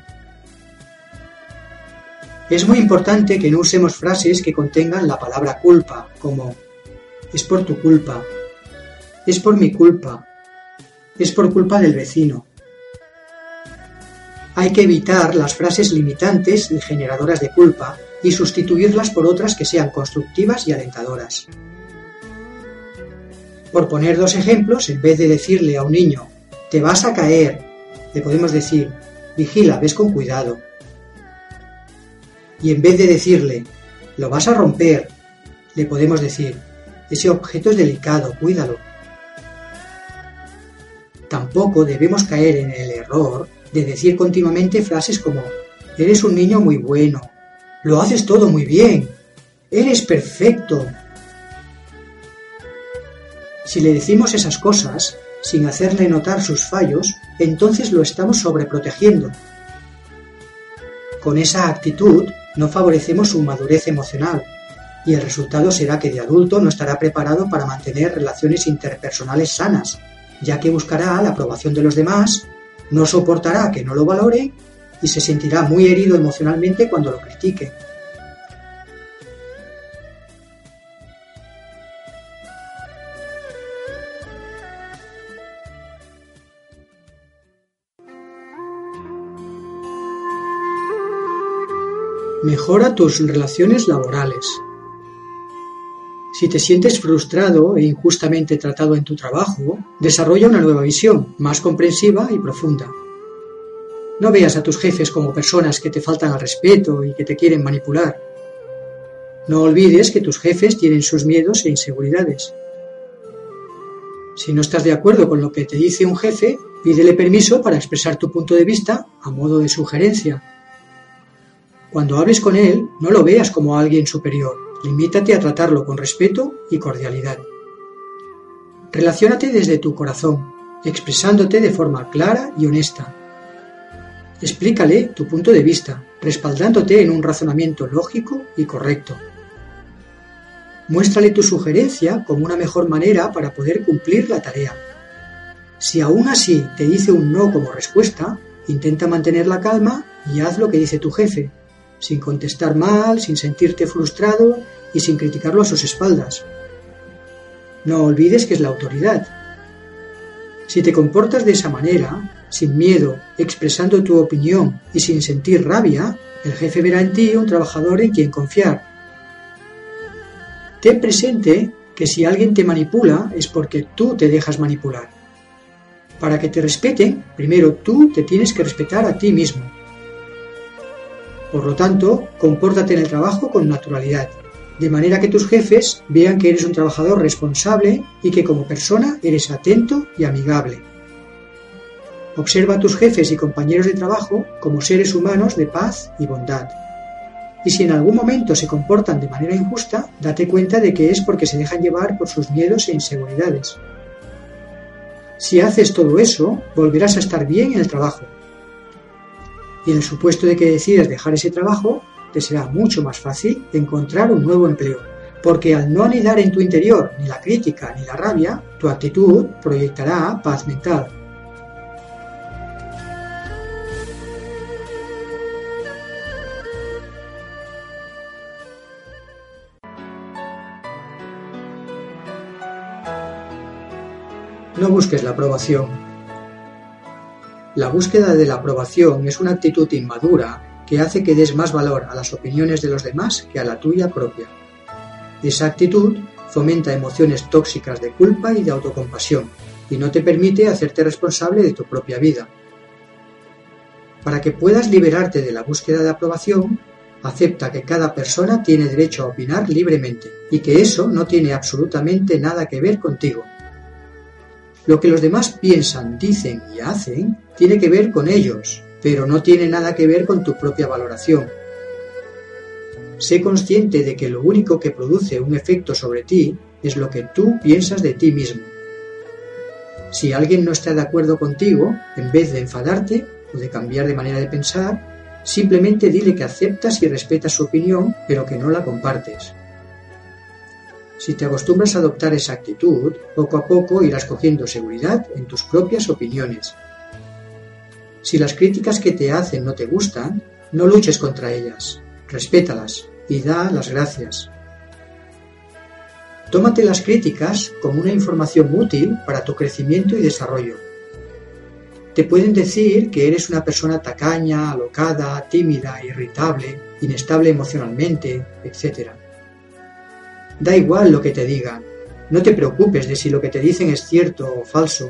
Es muy importante que no usemos frases que contengan la palabra culpa, como es por tu culpa, es por mi culpa, es por culpa del vecino. Hay que evitar las frases limitantes y generadoras de culpa y sustituirlas por otras que sean constructivas y alentadoras. Por poner dos ejemplos, en vez de decirle a un niño, te vas a caer, le podemos decir, vigila, ves con cuidado. Y en vez de decirle, lo vas a romper, le podemos decir, ese objeto es delicado, cuídalo. Tampoco debemos caer en el error de decir continuamente frases como, eres un niño muy bueno, lo haces todo muy bien, eres perfecto. Si le decimos esas cosas, sin hacerle notar sus fallos, entonces lo estamos sobreprotegiendo. Con esa actitud no favorecemos su madurez emocional y el resultado será que de adulto no estará preparado para mantener relaciones interpersonales sanas, ya que buscará la aprobación de los demás, no soportará que no lo valore y se sentirá muy herido emocionalmente cuando lo critique. Mejora tus relaciones laborales. Si te sientes frustrado e injustamente tratado en tu trabajo, desarrolla una nueva visión, más comprensiva y profunda. No veas a tus jefes como personas que te faltan al respeto y que te quieren manipular. No olvides que tus jefes tienen sus miedos e inseguridades. Si no estás de acuerdo con lo que te dice un jefe, pídele permiso para expresar tu punto de vista a modo de sugerencia cuando hables con él, no lo veas como alguien superior, limítate a tratarlo con respeto y cordialidad. Relaciónate desde tu corazón, expresándote de forma clara y honesta. Explícale tu punto de vista, respaldándote en un razonamiento lógico y correcto. Muéstrale tu sugerencia como una mejor manera para poder cumplir la tarea. Si aún así te dice un no como respuesta, intenta mantener la calma y haz lo que dice tu jefe, sin contestar mal, sin sentirte frustrado y sin criticarlo a sus espaldas. No olvides que es la autoridad. Si te comportas de esa manera, sin miedo, expresando tu opinión y sin sentir rabia, el jefe verá en ti un trabajador en quien confiar. Ten presente que si alguien te manipula es porque tú te dejas manipular. Para que te respeten, primero tú te tienes que respetar a ti mismo. Por lo tanto, compórtate en el trabajo con naturalidad, de manera que tus jefes vean que eres un trabajador responsable y que como persona eres atento y amigable. Observa a tus jefes y compañeros de trabajo como seres humanos de paz y bondad. Y si en algún momento se comportan de manera injusta, date cuenta de que es porque se dejan llevar por sus miedos e inseguridades. Si haces todo eso, volverás a estar bien en el trabajo Y en el supuesto de que decidas dejar ese trabajo, te será mucho más fácil encontrar un nuevo empleo, porque al no anidar en tu interior ni la crítica ni la rabia, tu actitud proyectará paz mental. No busques la aprobación. La búsqueda de la aprobación es una actitud inmadura que hace que des más valor a las opiniones de los demás que a la tuya propia. Esa actitud fomenta emociones tóxicas de culpa y de autocompasión y no te permite hacerte responsable de tu propia vida. Para que puedas liberarte de la búsqueda de aprobación, acepta que cada persona tiene derecho a opinar libremente y que eso no tiene absolutamente nada que ver contigo. Lo que los demás piensan, dicen y hacen tiene que ver con ellos, pero no tiene nada que ver con tu propia valoración. Sé consciente de que lo único que produce un efecto sobre ti es lo que tú piensas de ti mismo. Si alguien no está de acuerdo contigo, en vez de enfadarte o de cambiar de manera de pensar, simplemente dile que aceptas y respetas su opinión, pero que no la compartes. Si te acostumbras a adoptar esa actitud, poco a poco irás cogiendo seguridad en tus propias opiniones. Si las críticas que te hacen no te gustan, no luches contra ellas, respétalas y da las gracias. Tómate las críticas como una información útil para tu crecimiento y desarrollo. Te pueden decir que eres una persona tacaña, alocada, tímida, irritable, inestable emocionalmente, etc. Da igual lo que te digan, no te preocupes de si lo que te dicen es cierto o falso.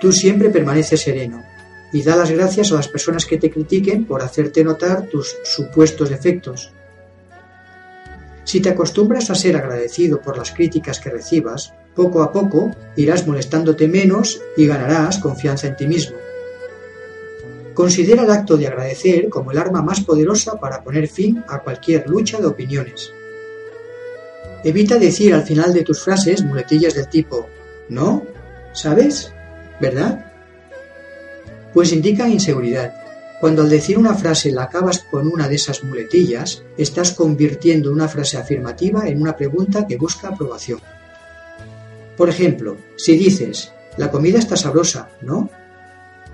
Tú siempre permaneces sereno y da las gracias a las personas que te critiquen por hacerte notar tus supuestos defectos. Si te acostumbras a ser agradecido por las críticas que recibas, poco a poco irás molestándote menos y ganarás confianza en ti mismo. Considera el acto de agradecer como el arma más poderosa para poner fin a cualquier lucha de opiniones. Evita decir al final de tus frases muletillas del tipo ¿no? ¿Sabes? ¿Verdad? Pues indican inseguridad. Cuando al decir una frase la acabas con una de esas muletillas, estás convirtiendo una frase afirmativa en una pregunta que busca aprobación. Por ejemplo, si dices, la comida está sabrosa, ¿no?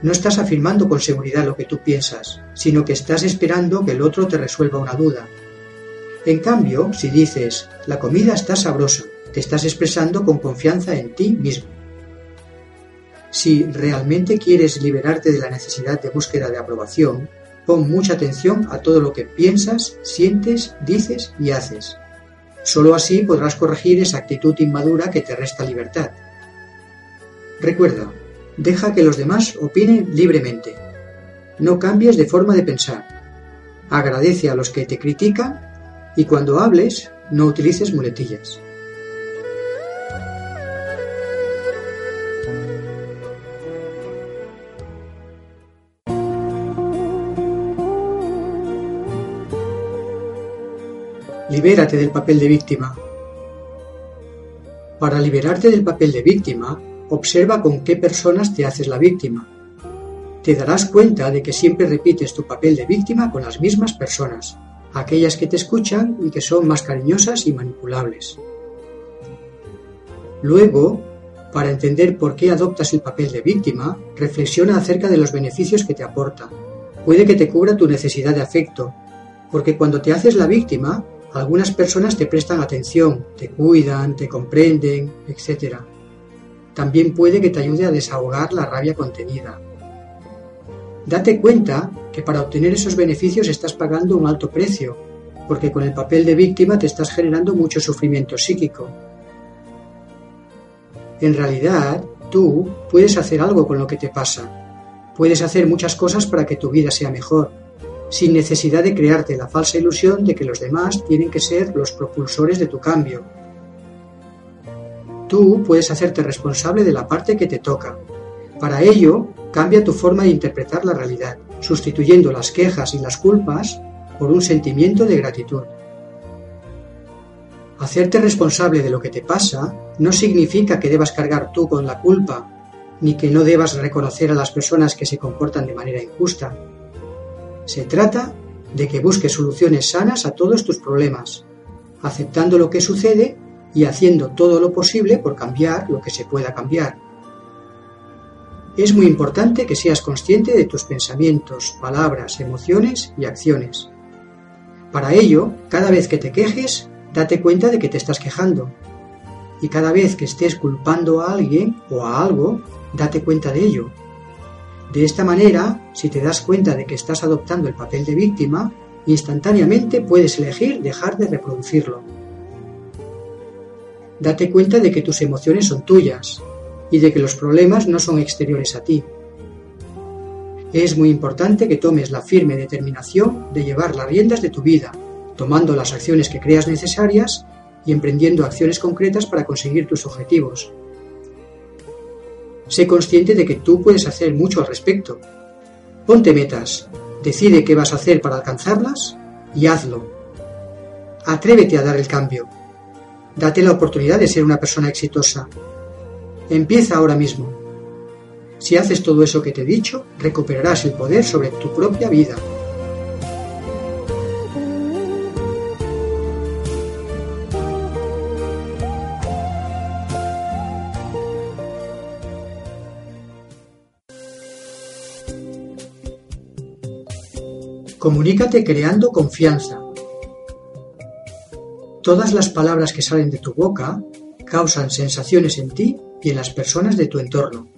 No estás afirmando con seguridad lo que tú piensas, sino que estás esperando que el otro te resuelva una duda, en cambio, si dices, la comida está sabrosa, te estás expresando con confianza en ti mismo. Si realmente quieres liberarte de la necesidad de búsqueda de aprobación, pon mucha atención a todo lo que piensas, sientes, dices y haces. Solo así podrás corregir esa actitud inmadura que te resta libertad. Recuerda, deja que los demás opinen libremente. No cambies de forma de pensar. Agradece a los que te critican y cuando hables, no utilices muletillas. Libérate del papel de víctima. Para liberarte del papel de víctima, observa con qué personas te haces la víctima. Te darás cuenta de que siempre repites tu papel de víctima con las mismas personas, aquellas que te escuchan y que son más cariñosas y manipulables. Luego, para entender por qué adoptas el papel de víctima, reflexiona acerca de los beneficios que te aporta. Puede que te cubra tu necesidad de afecto, porque cuando te haces la víctima, algunas personas te prestan atención, te cuidan, te comprenden, etc. También puede que te ayude a desahogar la rabia contenida, Date cuenta que para obtener esos beneficios estás pagando un alto precio, porque con el papel de víctima te estás generando mucho sufrimiento psíquico. En realidad, tú puedes hacer algo con lo que te pasa. Puedes hacer muchas cosas para que tu vida sea mejor, sin necesidad de crearte la falsa ilusión de que los demás tienen que ser los propulsores de tu cambio. Tú puedes hacerte responsable de la parte que te toca. Para ello, Cambia tu forma de interpretar la realidad, sustituyendo las quejas y las culpas por un sentimiento de gratitud. Hacerte responsable de lo que te pasa no significa que debas cargar tú con la culpa, ni que no debas reconocer a las personas que se comportan de manera injusta. Se trata de que busques soluciones sanas a todos tus problemas, aceptando lo que sucede y haciendo todo lo posible por cambiar lo que se pueda cambiar. Es muy importante que seas consciente de tus pensamientos, palabras, emociones y acciones. Para ello, cada vez que te quejes, date cuenta de que te estás quejando. Y cada vez que estés culpando a alguien o a algo, date cuenta de ello. De esta manera, si te das cuenta de que estás adoptando el papel de víctima, instantáneamente puedes elegir dejar de reproducirlo. Date cuenta de que tus emociones son tuyas y de que los problemas no son exteriores a ti. Es muy importante que tomes la firme determinación de llevar las riendas de tu vida, tomando las acciones que creas necesarias y emprendiendo acciones concretas para conseguir tus objetivos. Sé consciente de que tú puedes hacer mucho al respecto. Ponte metas, decide qué vas a hacer para alcanzarlas y hazlo. Atrévete a dar el cambio. Date la oportunidad de ser una persona exitosa. Empieza ahora mismo. Si haces todo eso que te he dicho, recuperarás el poder sobre tu propia vida. Comunícate creando confianza. Todas las palabras que salen de tu boca causan sensaciones en ti y en las personas de tu entorno.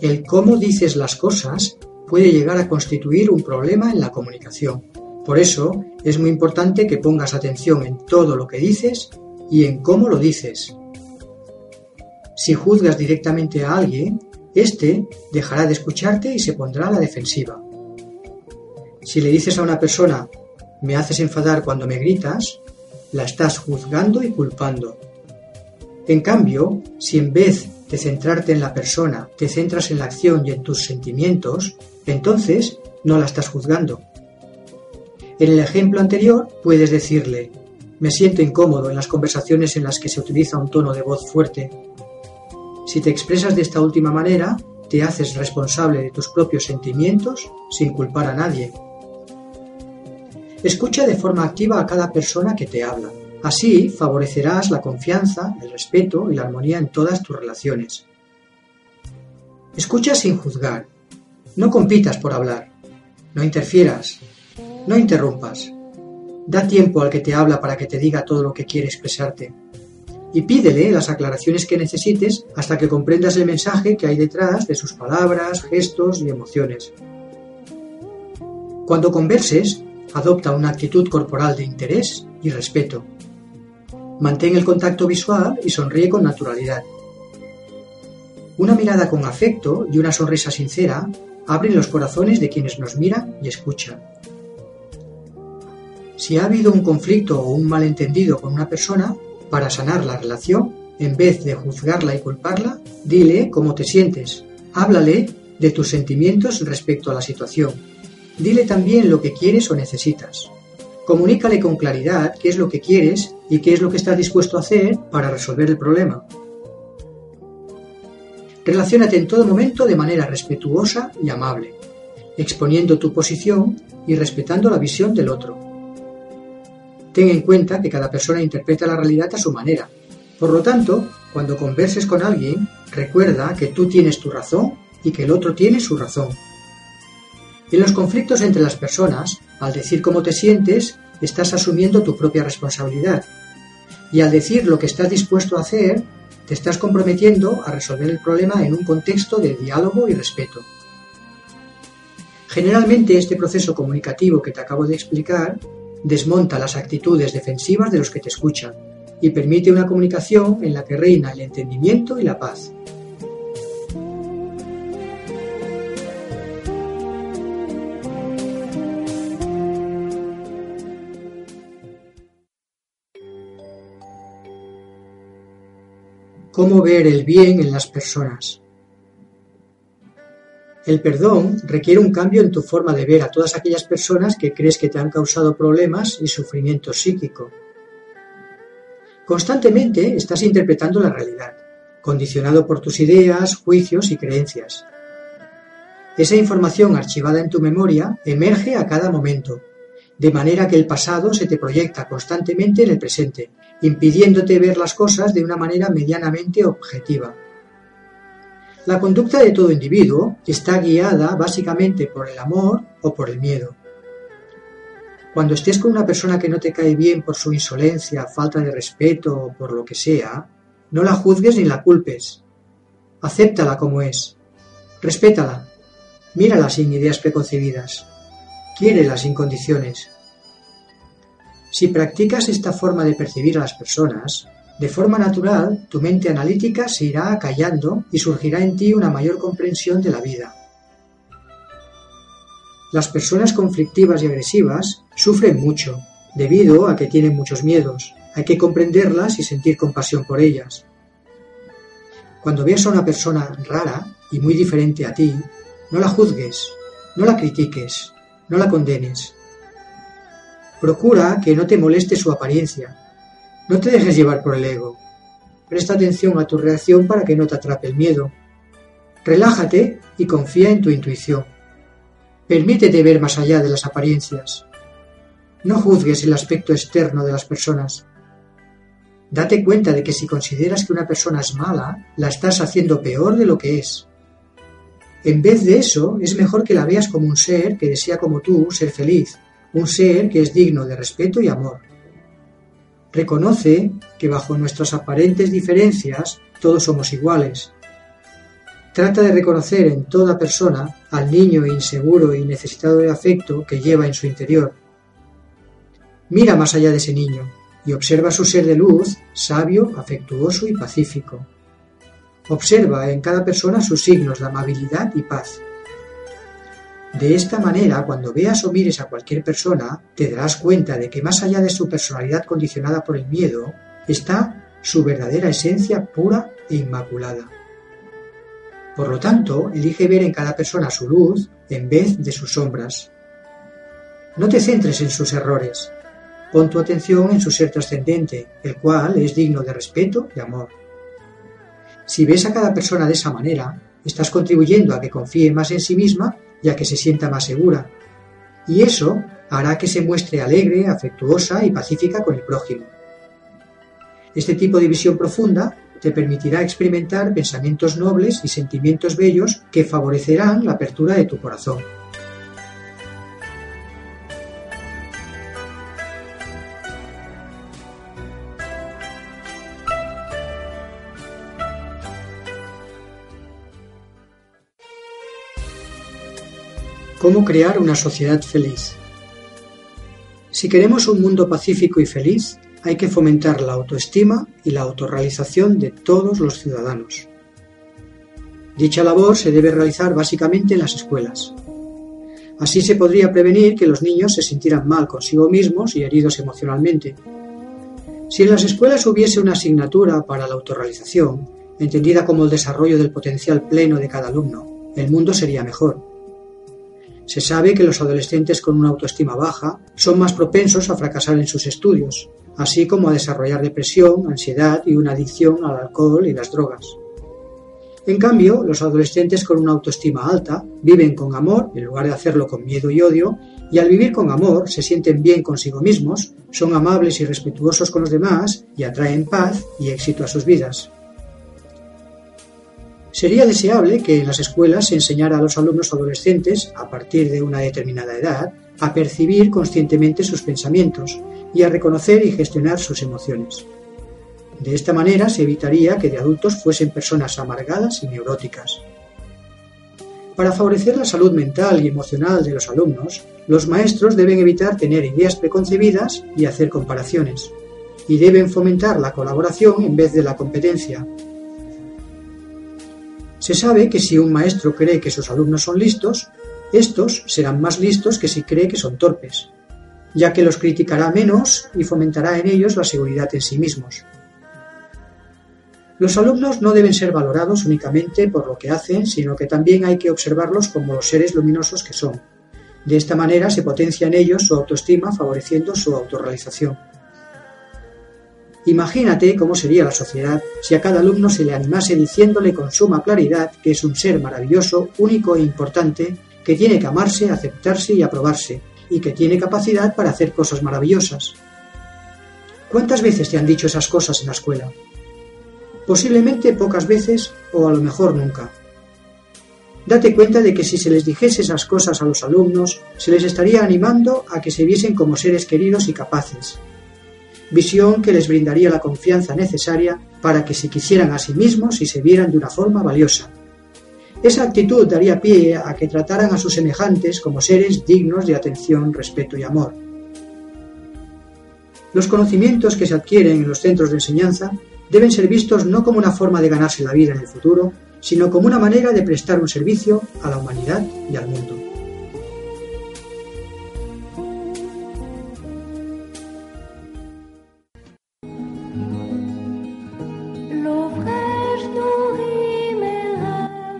El cómo dices las cosas puede llegar a constituir un problema en la comunicación. Por eso es muy importante que pongas atención en todo lo que dices y en cómo lo dices. Si juzgas directamente a alguien, éste dejará de escucharte y se pondrá a la defensiva. Si le dices a una persona, me haces enfadar cuando me gritas, la estás juzgando y culpando. En cambio, si en vez de centrarte en la persona, te centras en la acción y en tus sentimientos, entonces no la estás juzgando. En el ejemplo anterior puedes decirle, me siento incómodo en las conversaciones en las que se utiliza un tono de voz fuerte. Si te expresas de esta última manera, te haces responsable de tus propios sentimientos sin culpar a nadie. Escucha de forma activa a cada persona que te habla. Así favorecerás la confianza, el respeto y la armonía en todas tus relaciones. Escucha sin juzgar. No compitas por hablar. No interfieras. No interrumpas. Da tiempo al que te habla para que te diga todo lo que quiere expresarte. Y pídele las aclaraciones que necesites hasta que comprendas el mensaje que hay detrás de sus palabras, gestos y emociones. Cuando converses, Adopta una actitud corporal de interés y respeto. Mantén el contacto visual y sonríe con naturalidad. Una mirada con afecto y una sonrisa sincera abren los corazones de quienes nos miran y escuchan. Si ha habido un conflicto o un malentendido con una persona, para sanar la relación, en vez de juzgarla y culparla, dile cómo te sientes. Háblale de tus sentimientos respecto a la situación Dile también lo que quieres o necesitas. Comunícale con claridad qué es lo que quieres y qué es lo que estás dispuesto a hacer para resolver el problema. Relaciónate en todo momento de manera respetuosa y amable, exponiendo tu posición y respetando la visión del otro. Ten en cuenta que cada persona interpreta la realidad a su manera. Por lo tanto, cuando converses con alguien, recuerda que tú tienes tu razón y que el otro tiene su razón. En los conflictos entre las personas, al decir cómo te sientes, estás asumiendo tu propia responsabilidad. Y al decir lo que estás dispuesto a hacer, te estás comprometiendo a resolver el problema en un contexto de diálogo y respeto. Generalmente este proceso comunicativo que te acabo de explicar desmonta las actitudes defensivas de los que te escuchan y permite una comunicación en la que reina el entendimiento y la paz. Cómo ver el bien en las personas. El perdón requiere un cambio en tu forma de ver a todas aquellas personas que crees que te han causado problemas y sufrimiento psíquico. Constantemente estás interpretando la realidad, condicionado por tus ideas, juicios y creencias. Esa información archivada en tu memoria emerge a cada momento, de manera que el pasado se te proyecta constantemente en el presente, impidiéndote ver las cosas de una manera medianamente objetiva. La conducta de todo individuo está guiada básicamente por el amor o por el miedo. Cuando estés con una persona que no te cae bien por su insolencia, falta de respeto o por lo que sea, no la juzgues ni la culpes. Acéptala como es. Respétala. Mírala sin ideas preconcebidas. Quiérela sin condiciones. Si practicas esta forma de percibir a las personas, de forma natural, tu mente analítica se irá acallando y surgirá en ti una mayor comprensión de la vida. Las personas conflictivas y agresivas sufren mucho, debido a que tienen muchos miedos. Hay que comprenderlas y sentir compasión por ellas. Cuando veas a una persona rara y muy diferente a ti, no la juzgues, no la critiques, no la condenes. Procura que no te moleste su apariencia. No te dejes llevar por el ego. Presta atención a tu reacción para que no te atrape el miedo. Relájate y confía en tu intuición. Permítete ver más allá de las apariencias. No juzgues el aspecto externo de las personas. Date cuenta de que si consideras que una persona es mala, la estás haciendo peor de lo que es. En vez de eso, es mejor que la veas como un ser que desea como tú ser feliz, un ser que es digno de respeto y amor. Reconoce que bajo nuestras aparentes diferencias todos somos iguales. Trata de reconocer en toda persona al niño inseguro y necesitado de afecto que lleva en su interior. Mira más allá de ese niño y observa su ser de luz, sabio, afectuoso y pacífico. Observa en cada persona sus signos de amabilidad y paz. De esta manera, cuando veas o mires a cualquier persona, te darás cuenta de que más allá de su personalidad condicionada por el miedo, está su verdadera esencia pura e inmaculada. Por lo tanto, elige ver en cada persona su luz en vez de sus sombras. No te centres en sus errores. Pon tu atención en su ser trascendente, el cual es digno de respeto y amor. Si ves a cada persona de esa manera, estás contribuyendo a que confíe más en sí misma y a que se sienta más segura. Y eso hará que se muestre alegre, afectuosa y pacífica con el prójimo. Este tipo de visión profunda te permitirá experimentar pensamientos nobles y sentimientos bellos que favorecerán la apertura de tu corazón. Cómo crear una sociedad feliz. Si queremos un mundo pacífico y feliz, hay que fomentar la autoestima y la autorrealización de todos los ciudadanos. Dicha labor se debe realizar básicamente en las escuelas. Así se podría prevenir que los niños se sintieran mal consigo mismos y heridos emocionalmente. Si en las escuelas hubiese una asignatura para la autorrealización, entendida como el desarrollo del potencial pleno de cada alumno, el mundo sería mejor. Se sabe que los adolescentes con una autoestima baja son más propensos a fracasar en sus estudios, así como a desarrollar depresión, ansiedad y una adicción al alcohol y las drogas. En cambio, los adolescentes con una autoestima alta viven con amor en lugar de hacerlo con miedo y odio, y al vivir con amor se sienten bien consigo mismos, son amables y respetuosos con los demás y atraen paz y éxito a sus vidas. Sería deseable que en las escuelas se enseñara a los alumnos adolescentes, a partir de una determinada edad, a percibir conscientemente sus pensamientos y a reconocer y gestionar sus emociones. De esta manera se evitaría que de adultos fuesen personas amargadas y neuróticas. Para favorecer la salud mental y emocional de los alumnos, los maestros deben evitar tener ideas preconcebidas y hacer comparaciones, y deben fomentar la colaboración en vez de la competencia, se sabe que si un maestro cree que sus alumnos son listos, estos serán más listos que si cree que son torpes, ya que los criticará menos y fomentará en ellos la seguridad en sí mismos. Los alumnos no deben ser valorados únicamente por lo que hacen, sino que también hay que observarlos como los seres luminosos que son. De esta manera se potencia en ellos su autoestima favoreciendo su autorrealización. Imagínate cómo sería la sociedad si a cada alumno se le animase diciéndole con suma claridad que es un ser maravilloso, único e importante, que tiene que amarse, aceptarse y aprobarse, y que tiene capacidad para hacer cosas maravillosas. ¿Cuántas veces te han dicho esas cosas en la escuela? Posiblemente pocas veces o a lo mejor nunca. Date cuenta de que si se les dijese esas cosas a los alumnos, se les estaría animando a que se viesen como seres queridos y capaces, visión que les brindaría la confianza necesaria para que se quisieran a sí mismos y se vieran de una forma valiosa. Esa actitud daría pie a que trataran a sus semejantes como seres dignos de atención, respeto y amor. Los conocimientos que se adquieren en los centros de enseñanza deben ser vistos no como una forma de ganarse la vida en el futuro, sino como una manera de prestar un servicio a la humanidad y al mundo.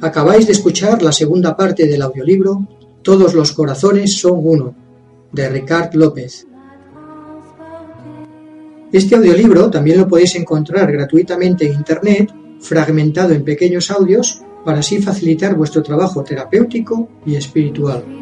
Acabáis de escuchar la segunda parte del audiolibro Todos los corazones son uno, de Ricard López. Este audiolibro también lo podéis encontrar gratuitamente en Internet, fragmentado en pequeños audios, para así facilitar vuestro trabajo terapéutico y espiritual.